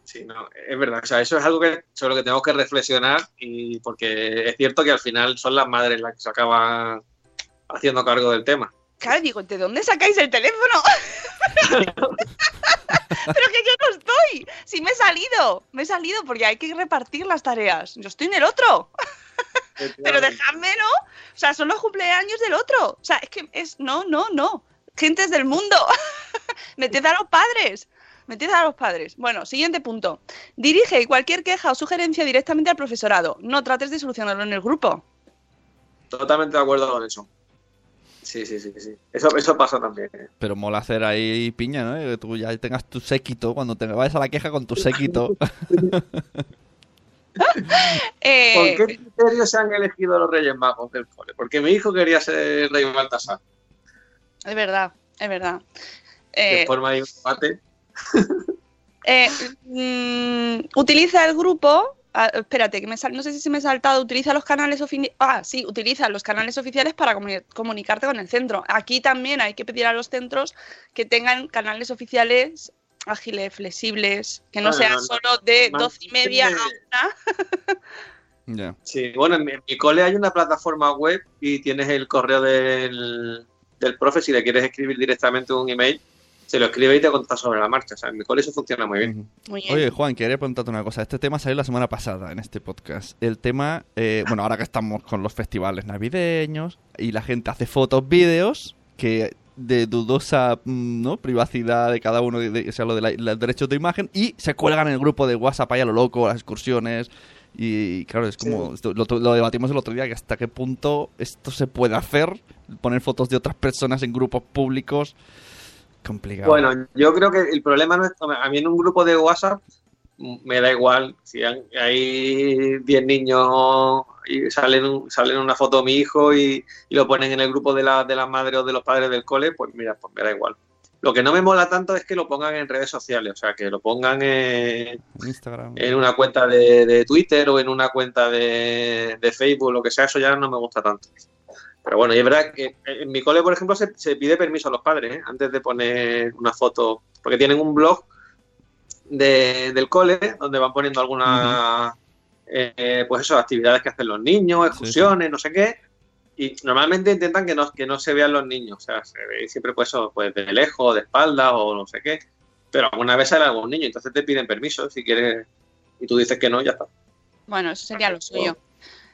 Sí, no, es verdad. O sea, eso es algo que, sobre lo que tenemos que reflexionar y porque es cierto que al final son las madres las que se acaban haciendo cargo del tema. Claro, digo, ¿de dónde sacáis el teléfono? Pero que yo no estoy. Si me he salido, me he salido porque hay que repartir las tareas. Yo estoy en el otro. Pero dejadme, ¿no? O sea, son los cumpleaños del otro. O sea, es que es. No, no, no. Gentes del mundo. Meted a los padres. Meted a los padres. Bueno, siguiente punto. Dirige cualquier queja o sugerencia directamente al profesorado. No trates de solucionarlo en el grupo. Totalmente de acuerdo con eso. Sí, sí, sí, sí. Eso, eso pasa también. ¿eh? Pero mola hacer ahí piña, ¿no? Que tú ya tengas tu séquito. Cuando te vayas a la queja con tu séquito. Eh, ¿Por qué criterio se han elegido los Reyes Magos del cole? Porque mi hijo quería ser Rey Baltasar. Es verdad, es verdad. De Eh, forma ahí un debate. Eh, mm, utiliza el grupo. Ah, espérate, que me sal- no sé si se me ha saltado. Utiliza los canales oficiales. Ah, sí, utiliza los canales oficiales para comuni- comunicarte con el centro. Aquí también hay que pedir a los centros que tengan canales oficiales ágiles, flexibles, que no Vale, sean no, no. solo de doce y media a una. Sí, bueno, en mi, en mi cole hay una plataforma web y tienes el correo del, del profe. Si le quieres escribir directamente un email, se lo escribe y te contesta sobre la marcha. O sea, en mi cole eso funciona muy bien. Ujú. Muy bien. Oye, Juan, quería preguntarte una cosa. Este tema salió la semana pasada en este podcast. El tema, eh, bueno, ahora que estamos con los festivales navideños y la gente hace fotos, vídeos que de dudosa mm, ¿no? privacidad de cada uno, de, de- o sea, lo de la- los derechos de imagen, y se cuelgan en el grupo de WhatsApp ahí a lo loco, las excursiones. Y claro, es como, lo debatimos el otro día, que hasta qué punto esto se puede hacer, poner fotos de otras personas en grupos públicos. Complicado. Bueno, yo creo que el problema no es. A mí en un grupo de WhatsApp me da igual. Si hay 10 niños y salen, salen una foto de mi hijo y, y lo ponen en el grupo de la, de la madre o de los padres del cole, pues mira, pues me da igual. Lo que no me mola tanto es que lo pongan en redes sociales, o sea, que lo pongan en, Instagram. en una cuenta de, de Twitter o en una cuenta de, de Facebook, lo que sea, eso ya no me gusta tanto. Pero bueno, y es verdad que en mi cole, por ejemplo, se, se pide permiso a los padres ¿eh? antes de poner una foto, porque tienen un blog de- del cole donde van poniendo algunas, eh, pues eso, actividades que hacen los niños, excursiones, no sé qué. Y normalmente intentan que no, que no se vean los niños, o sea, se ve siempre pues eso, pues de lejos, de espaldas o no sé qué. Pero alguna vez sale algún niño, entonces te piden permiso si quieres y tú dices que no, ya está. Bueno, eso sería lo suyo.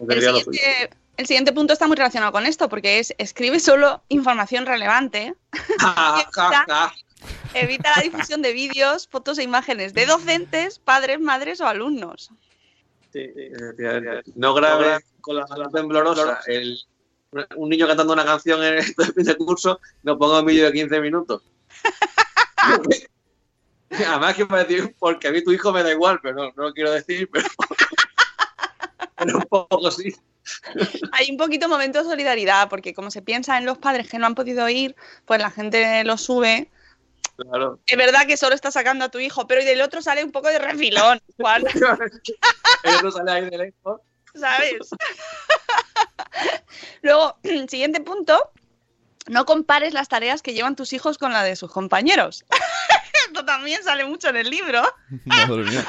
Eso El sería lo suyo. siguiente, el siguiente punto está muy relacionado con esto, porque es escribe solo información relevante, evita la difusión de vídeos, fotos e imágenes de docentes, padres, madres o alumnos. Sí, sí, efectivamente. No grabes con la mano temblorosa el- un niño cantando una canción en el fin de curso, no ponga un vídeo de 15 minutos. Además que me decir, porque a mí tu hijo me da igual, pero no, no lo quiero decir, pero, pero un poco sí. Hay un poquito momento de solidaridad, porque como se piensa en los padres que no han podido ir, pues la gente lo sube. Claro. Es verdad que solo está sacando a tu hijo, pero y del otro sale un poco de refilón, Juan, Él no sale ahí de lejos. ¿sabes? Luego, siguiente punto, no compares las tareas que llevan tus hijos con la de sus compañeros. Esto también sale mucho en el libro, Madre mía.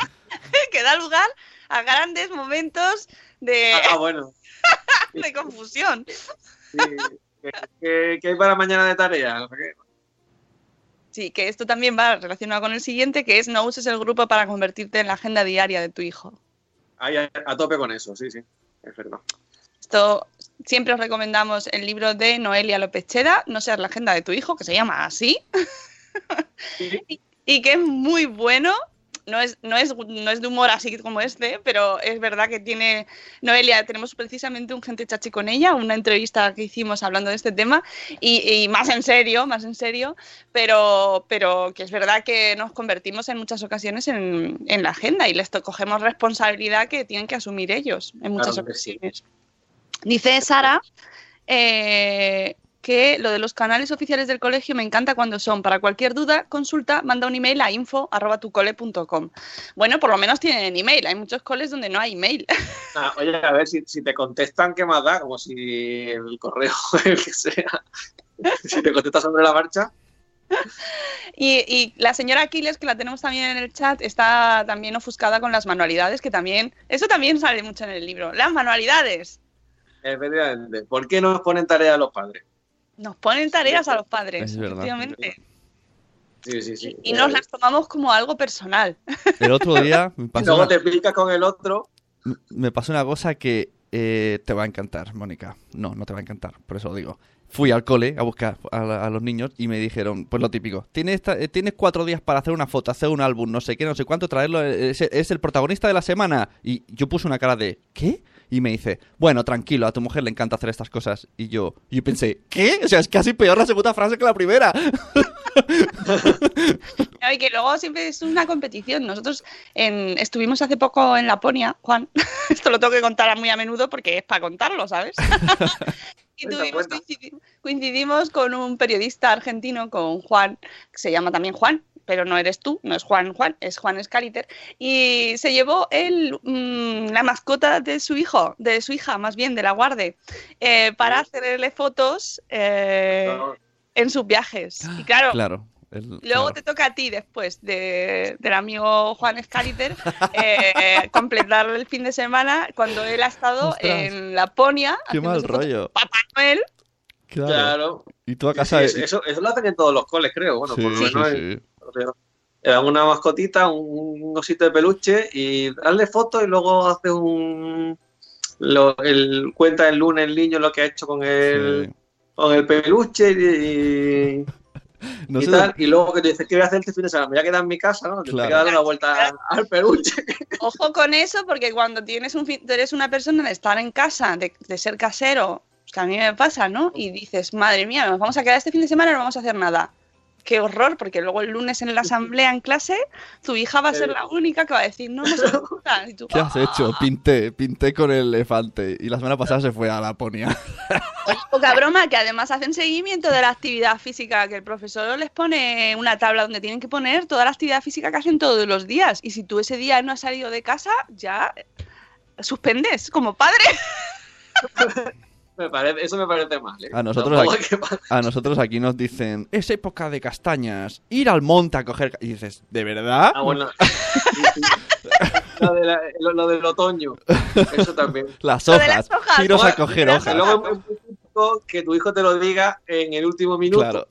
que da lugar a grandes momentos de, Ah, bueno. de confusión. Sí. ¿Qué, hay para mañana de tarea? Sí, que esto también va relacionado con el siguiente, que es no uses el grupo para convertirte en la agenda diaria de tu hijo. Ahí a, a tope con eso, sí, sí. Es verdad. Esto siempre os recomendamos el libro de Noelia López Cheda, No seas la agenda de tu hijo, que se llama así, y, y que es muy bueno. No es, no, es, no es de humor así como este, pero es verdad que tiene. Noelia, tenemos precisamente un gente chachi con ella, una entrevista que hicimos hablando de este tema, y, y más en serio, más en serio, pero, pero que es verdad que nos convertimos en muchas ocasiones en, en la agenda y les cogemos responsabilidad que tienen que asumir ellos en muchas Claro que sí. ocasiones. Dice Sara eh, que lo de los canales oficiales del colegio me encanta cuando son para cualquier duda, consulta, manda un email a info.tucole.com. Bueno, por lo menos tienen email. Hay muchos coles donde no hay email. Ah, oye, a ver, si, si te contestan, ¿qué más da? Como si el correo, el que sea, si te contesta sobre la marcha. Y, y la señora Aquiles, que la tenemos también en el chat, está también ofuscada con las manualidades, que también, eso también sale mucho en el libro. Las manualidades. Efectivamente. ¿Por qué no nos ponen tarea a los padres? Nos ponen tareas a los padres, Es verdad. efectivamente. Sí, sí, sí. Y nos las tomamos como algo personal. El otro día me Y pasó, luego una, te picas con el otro. me pasó una cosa que eh, te va a encantar, Mónica. No, no te va a encantar, por eso lo digo. Fui al cole a buscar a, los niños y me dijeron, pues lo típico, tienes, esta- eh, tienes cuatro días para hacer una foto, hacer un álbum, no sé qué, no sé cuánto, traerlo, eh, es, es el protagonista de la semana. Y yo puse una cara de, ¿qué? Y me dice, bueno, tranquilo, a tu mujer le encanta hacer estas cosas. Y yo, y yo pensé, ¿qué? O sea, es casi peor la segunda frase que la primera. Y que luego siempre es una competición. Nosotros en- estuvimos hace poco en Laponia, Juan. Esto lo tengo que contar muy a menudo porque es para contarlo, ¿sabes? y tuvimos, coincidimos con un periodista argentino, con Juan, que se llama también Juan, pero no eres tú, no es Juan Juan, es Juan Scaliter. Y se llevó él mm, la mascota de su hijo, de su hija, más bien, de la guarde, eh, para hacerle fotos eh, en sus viajes. Y claro, Claro. el- Luego claro. te toca a ti después de, del amigo Juan Scaliter eh, completar el fin de semana cuando él ha estado Ostras. en Laponia Qué mal rollo. Papá Noel. Claro. Claro. Y tú a Sí, casa... sí, eso, eso lo hacen en todos los coles, creo. Bueno, Sí, por lo sí, menos dan una mascotita, un osito de peluche y darle fotos y luego hace un. Lo, el, cuenta el lunes el niño lo que ha hecho con el, Sí. con el peluche y, y, No y sé tal. Y luego que te dices, ¿qué voy a hacer este fin de semana? Me voy a quedar en mi casa, ¿no? Te Claro. voy a dar una vuelta al, al peluche. Ojo con eso, porque cuando tienes un fin- eres una persona de estar en casa, de, de ser casero, que a mí me pasa, ¿no? Y dices, madre mía, nos vamos a quedar este fin de semana y no vamos a hacer nada. Qué horror, porque luego el lunes en la asamblea en clase, tu hija va a ser la única que va a decir, no, no se gusta. Y tú, ¿Qué has hecho? Pinté, pinté con el elefante. Y la semana pasada se fue a Laponia. Poca broma, que además hacen seguimiento de la actividad física, que el profesor les pone una tabla donde tienen que poner toda la actividad física que hacen todos los días. Y si tú ese día no has salido de casa, ya suspendes como padre. Me parece, eso me parece mal. ¿eh? A nosotros aquí- A nosotros aquí nos dicen, es época de castañas, ir al monte a coger... ca-". Y dices, ¿de verdad? Ah, bueno. lo, de la- lo- lo del otoño. Eso también. Las hojas, las hojas. iros a Bueno, coger Y hojas. luego es muy típico que tu hijo te lo diga en el último minuto. Claro.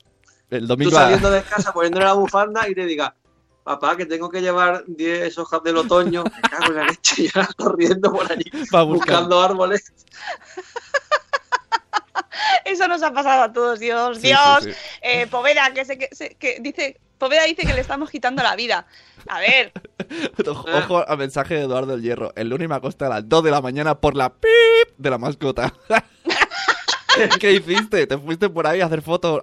El Tú domingo... a- saliendo de casa poniéndole la bufanda y te diga, papá, que tengo que llevar 10 hojas del otoño, me cago en la leche, ya corriendo por buscando. buscando árboles. Eso nos ha pasado a todos, Dios, Sí, Dios. sí, sí. Eh, Poveda, que, se, que, se- que dice, Poveda dice que le estamos quitando la vida. A ver, Ojo al mensaje de Eduardo el Hierro. El lunes me acosté a las 2 de la mañana por la pip de la mascota. ¿Qué hiciste? Te fuiste por ahí a hacer fotos,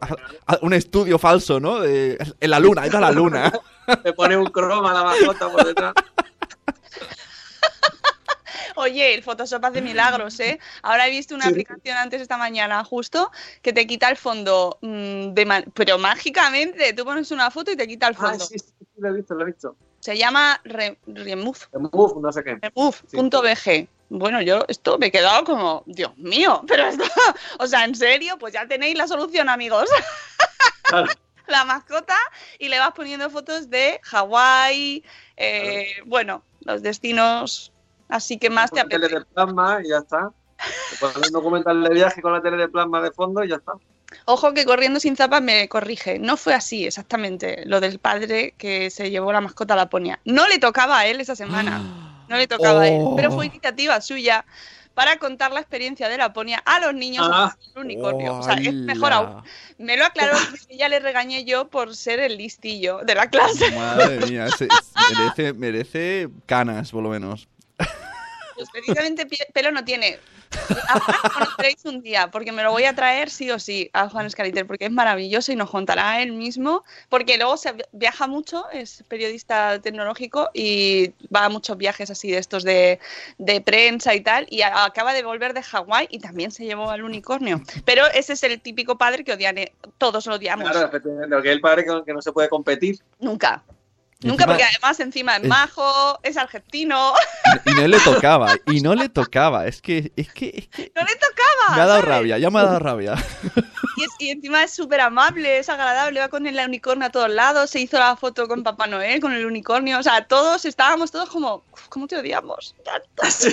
a, un estudio falso, ¿no? De- en la luna, ido a la luna. Me pone un croma la mascota por detrás. Oye, el Photoshop hace milagros, ¿eh? Ahora he visto una Sí. aplicación antes esta mañana, justo, que te quita el fondo, mm, de pero mágicamente. Tú pones una foto y te quita el Ah, fondo. sí, sí, sí, lo he visto, lo he visto. Se llama Re- Remove. No sé qué. Remove.bg. Bueno, yo esto me he quedado como, Dios mío, pero esto, o sea, en serio, pues ya tenéis la solución, amigos. Claro. La mascota y le vas poniendo fotos de Hawái, eh, bueno, los destinos así que más te Una tele apetece. de plasma y ya está. Te pones un documental de viaje con la tele de plasma de fondo y ya está. Ojo que corriendo sin zapas me corrige. No fue así exactamente lo del padre que se llevó la mascota a Laponia. No le tocaba a él esa semana. No le tocaba a él. Oh. Pero fue iniciativa suya para contar la experiencia de Laponia a los niños Ah. del unicornio. O sea, es mejor aún. Me lo aclaró porque ya le regañé yo por ser el listillo de la clase. Madre mía, ese- merece, merece canas, por lo menos. Pues precisamente pelo no tiene. A Juan conoceréis un día, porque me lo voy a traer sí o sí a Juan Escaliter, porque es maravilloso y nos contará él mismo, porque luego se vi- viaja mucho, es periodista tecnológico y va a muchos viajes así de estos de, de prensa y tal, y acaba de volver de Hawái y también se llevó al unicornio. Pero ese es el típico padre que odian, todos lo odiamos. Claro, el padre que no se puede competir. Nunca. Nunca, encima- porque además encima es majo, es argentino, Y no le tocaba, y no le tocaba. Es que, es que, es que no le tocaba. me ha dado ¿sabes? rabia, ya me ha dado rabia. Y, es- y encima es súper amable, es agradable, va con el unicornio a todos lados, se hizo la foto con Papá Noel, con el unicornio, o sea, todos estábamos todos como, "Uf, ¿cómo te odiamos? Ya está".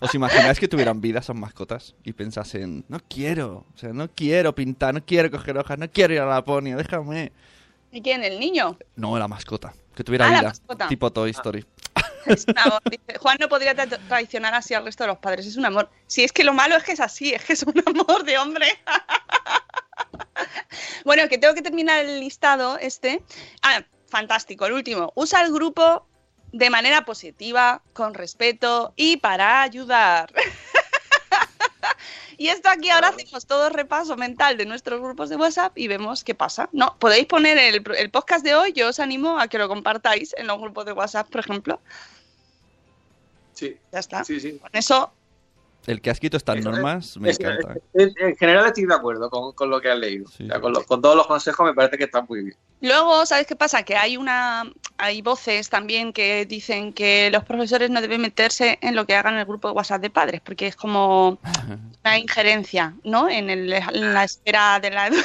¿Os imagináis que tuvieran vida esas mascotas y pensasen, no quiero, o sea, no quiero pintar, no quiero coger hojas, no quiero ir a Laponia, déjame? ¿Y quién? ¿El niño? No, la mascota, que tuviera Ah, la vida, mascota. tipo Toy Story. Es un amor. Dice, Juan no podría tra- traicionar así al resto de los padres, es un amor. Si es que lo malo es que es así, es que es un amor de hombre. bueno, que tengo que terminar el listado este. Ah, fantástico, el último. Usa el grupo de manera positiva, con respeto y para ayudar. Y esto aquí ahora hacemos todo repaso mental de nuestros grupos de WhatsApp y vemos qué pasa. No, podéis poner el, el podcast de hoy, yo os animo a que lo compartáis en los grupos de WhatsApp, por ejemplo. Sí, Ya está. sí, sí. Con eso, El que has escrito estas normas me encanta. en general estoy de acuerdo con, con lo que has leído. Sí, O sea, sí. con, lo- con todos los consejos me parece que están muy bien. luego, ¿sabes qué pasa? Que hay una hay voces también que dicen que los profesores no deben meterse en lo que hagan el grupo de WhatsApp de padres, porque es como una injerencia, ¿no? En, el- en la esfera de la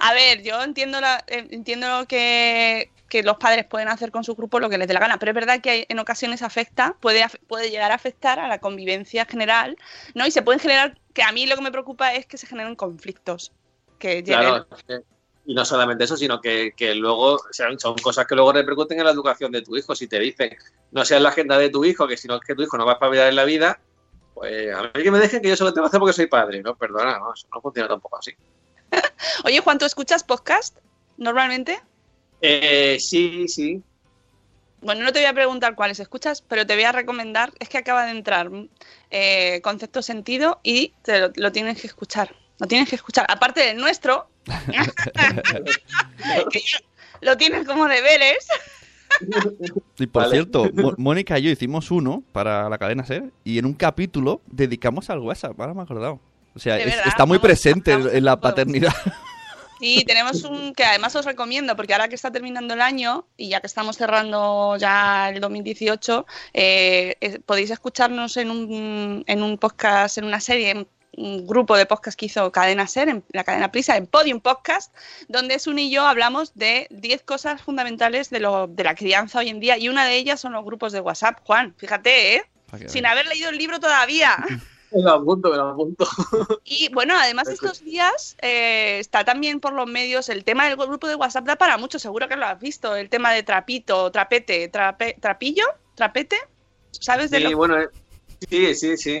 A ver, yo entiendo la, eh, entiendo lo que, que los padres pueden hacer con su grupo lo que les dé la gana, pero es verdad que en ocasiones afecta, puede, puede llegar a afectar a la convivencia general, ¿no? Y se pueden generar, que a mí lo que me preocupa es que se generen conflictos. Que lleguen Claro. Y no solamente eso, sino que, que luego o sea, son cosas que luego repercuten en la educación de tu hijo. Si te dicen, no sea en la agenda de tu hijo, que si no es que tu hijo no va a espabilar en la vida, pues a mí que me dejen que yo solo tengo que hacer porque soy padre. No, perdona, no, eso no funciona tampoco así. Oye, Juan, ¿tú escuchas podcast normalmente? Eh, sí, sí. Bueno, no te voy a preguntar cuáles escuchas, pero te voy a recomendar, es que acaba de entrar eh, Concepto Sentido y te lo, lo tienes que escuchar. Lo tienes que escuchar. Aparte del nuestro, que ya lo tienes como deberes. Y por Vale. cierto, Mónica y yo hicimos uno para la cadena SER y en un capítulo dedicamos al WhatsApp, ahora me he acordado. O sea, De es- verdad, está muy presente en, la paternidad. Sí, tenemos un que además os recomiendo, porque ahora que está terminando el año y ya que estamos cerrando ya el 2018, eh, eh, podéis escucharnos en un, en un podcast, en una serie, en un grupo de podcast que hizo Cadena Ser, en la cadena Prisa, en Podium Podcast, donde Sun y yo hablamos de 10 cosas fundamentales de, lo, de la crianza hoy en día y una de ellas son los grupos de WhatsApp. Juan, fíjate, ¿eh? Sin haber leído el libro todavía. Me lo apunto, me lo apunto. Y bueno, además estos días eh, está también por los medios el tema del grupo de WhatsApp da para mucho, seguro que lo has visto, el tema de trapito, trapete, trape- trapillo, trapete, ¿sabes? De Sí, lo- bueno, eh, sí, sí, sí.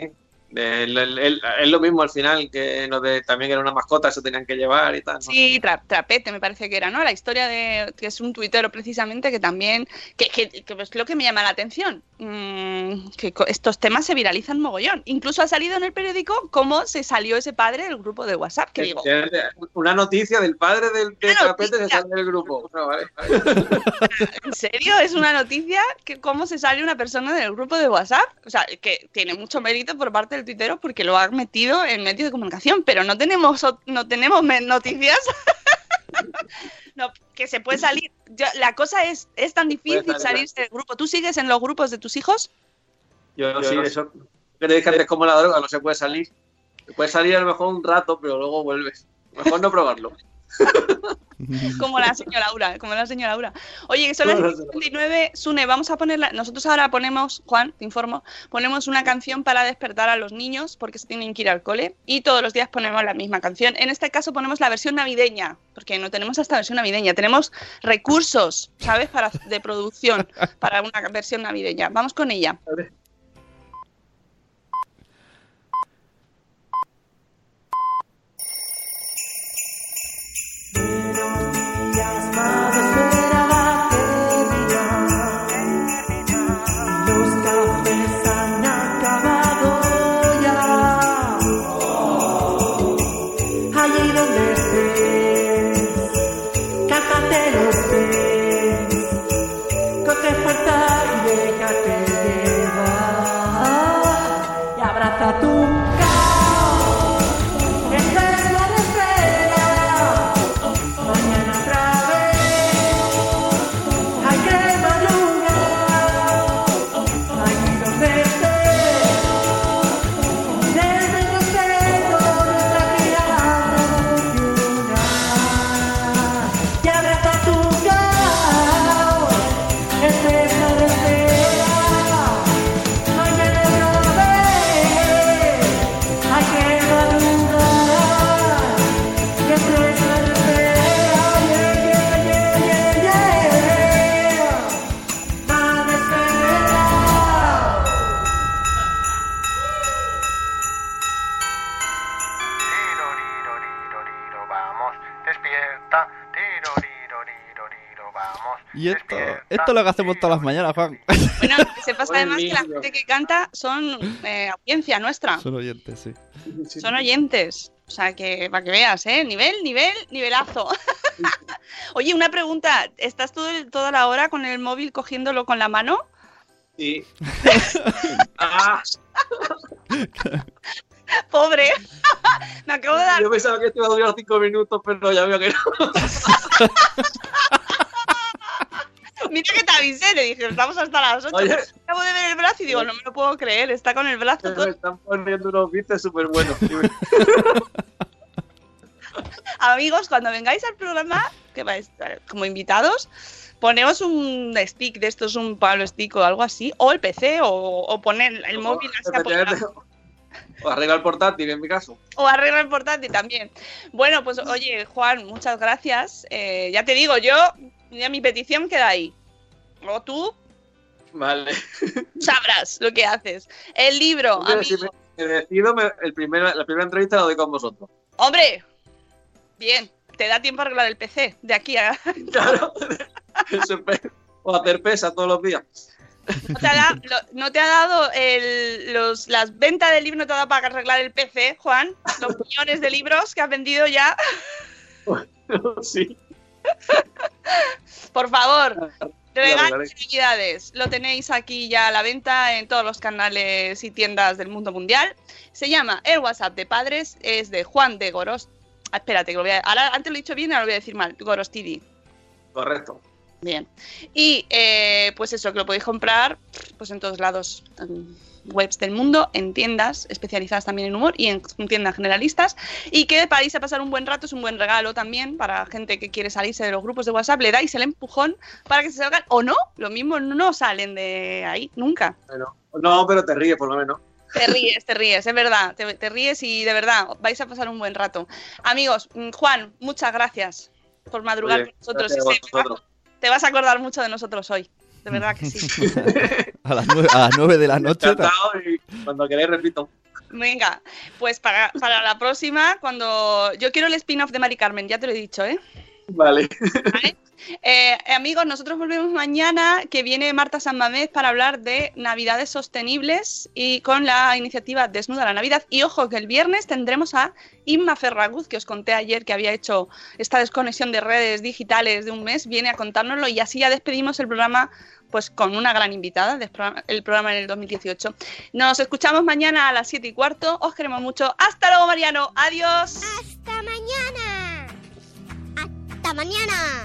Es lo mismo al final que lo de también era una mascota, eso tenían que llevar y tal. ¿no? Sí, tra- Trapete me parece que era, ¿no? La historia de que es un tuitero precisamente que también, que, que, que es lo que me llama la atención, mm, que estos temas se viralizan mogollón. Incluso ha salido en el periódico cómo se salió ese padre del grupo de WhatsApp, que digo, Una noticia del padre del de Trapete se sale del grupo. Bueno, vale, vale. ¿en serio? Es una noticia que cómo se sale una persona del grupo de WhatsApp, o sea, que tiene mucho mérito por parte del tuitero porque lo ha metido en medios de comunicación, pero no tenemos no tenemos noticias. No, que se puede salir. Yo- la cosa es, es tan difícil salir. salirse del grupo. ¿Tú sigues en los grupos de tus hijos? Yo sí, eso. Creéis que antes como la droga no se puede salir. Se puede salir a lo mejor un rato, pero luego vuelves. Mejor no probarlo. Como la señora Laura, como la señora Laura. Oye, son las Como la 59, Sune, vamos a ponerla. Nosotros ahora ponemos, Juan, te informo, ponemos una canción para despertar a los niños porque se tienen que ir al cole y todos los días ponemos la misma canción. En este caso ponemos la versión navideña, porque no tenemos esta versión navideña, tenemos recursos, ¿sabes? Para, de producción para una versión navideña. Vamos con ella. Los Y esto, esto es lo que hacemos todas las mañanas, Juan. Bueno, que sepas además que la gente que canta son eh, audiencia nuestra. Son oyentes, sí. Son oyentes. O sea, que para que veas, ¿eh? Nivel, nivel, nivelazo. Oye, una pregunta. ¿Estás todo toda la hora con el móvil cogiéndolo con la mano? Sí. Ah, Pobre. Me acabo de dar. yo pensaba que esto iba a durar cinco minutos, pero ya veo que no. Mira que te avisé. Le dije, estamos hasta las 8. Oye. Acabo de ver el brazo y digo, no me lo puedo creer. Está con el brazo Me todo. están poniendo unos vistes súper buenos. Amigos, cuando vengáis al programa, que vais eh, como invitados, ponemos un stick de estos, un Pablo Stick o algo así, o el PC, o, o poner el móvil así apoyado. O arregla el portátil, en mi caso. O arregla el portátil también. Bueno, pues oye, Juan, muchas gracias. Eh, ya te digo, yo, ya mi petición queda ahí. O tú Vale. sabrás lo que haces. El libro, Hombre, si amigo. me, me decido, me- el primer- la primera entrevista la doy con vosotros. Hombre, bien, te da tiempo a arreglar el PC de aquí a... Claro. O hacer pesa todos los días. ¿No te ha, da- lo- no te ha dado el- los, las ventas del libro, no te ha dado para arreglar el PC, Juan? Los millones de libros que has vendido ya. sí. Por favor. Regalos y navidades. Lo tenéis aquí ya a la venta en todos los canales y tiendas del mundo mundial. Se llama El WhatsApp de Padres, es de Juan de Goros. Ah, espérate, que lo voy a, ahora, antes lo he dicho bien, ahora lo voy a decir mal. Gorostidi. Correcto. Bien. Y eh, pues eso, que lo podéis comprar pues en todos lados, webs del mundo, en tiendas especializadas también en humor y en tiendas generalistas. Y que para irse a pasar un buen rato es un buen regalo también para gente que quiere salirse de los grupos de WhatsApp. Le dais el empujón para que se salgan o no, lo mismo no salen de ahí nunca. Bueno, no, pero te ríes por lo menos. Te ríes, te ríes, es verdad. Te, te ríes y de verdad vais a pasar un buen rato. Amigos, mm, Juan, muchas gracias por madrugar Oye, con nosotros. te vas a acordar mucho de nosotros hoy. De verdad que sí. A las nueve, a las nueve de la noche. Y cuando queréis repito. Venga, pues para, para la próxima, cuando. Yo quiero el spin-off de Mari Carmen, ya te lo he dicho, ¿eh? Vale. Eh, amigos, nosotros volvemos mañana, que viene Marta San Mamés para hablar de Navidades sostenibles y con la iniciativa Desnuda la Navidad. Y ojo, que el viernes tendremos a Inma Ferraguz, que os conté ayer que había hecho esta desconexión de redes digitales de un mes, viene a contárnoslo y así ya despedimos el programa pues con una gran invitada el programa en el 2018. Nos escuchamos mañana a las 7 y cuarto. Os queremos mucho. Hasta luego, Mariano. Adiós. Hasta mañana. Hasta mañana.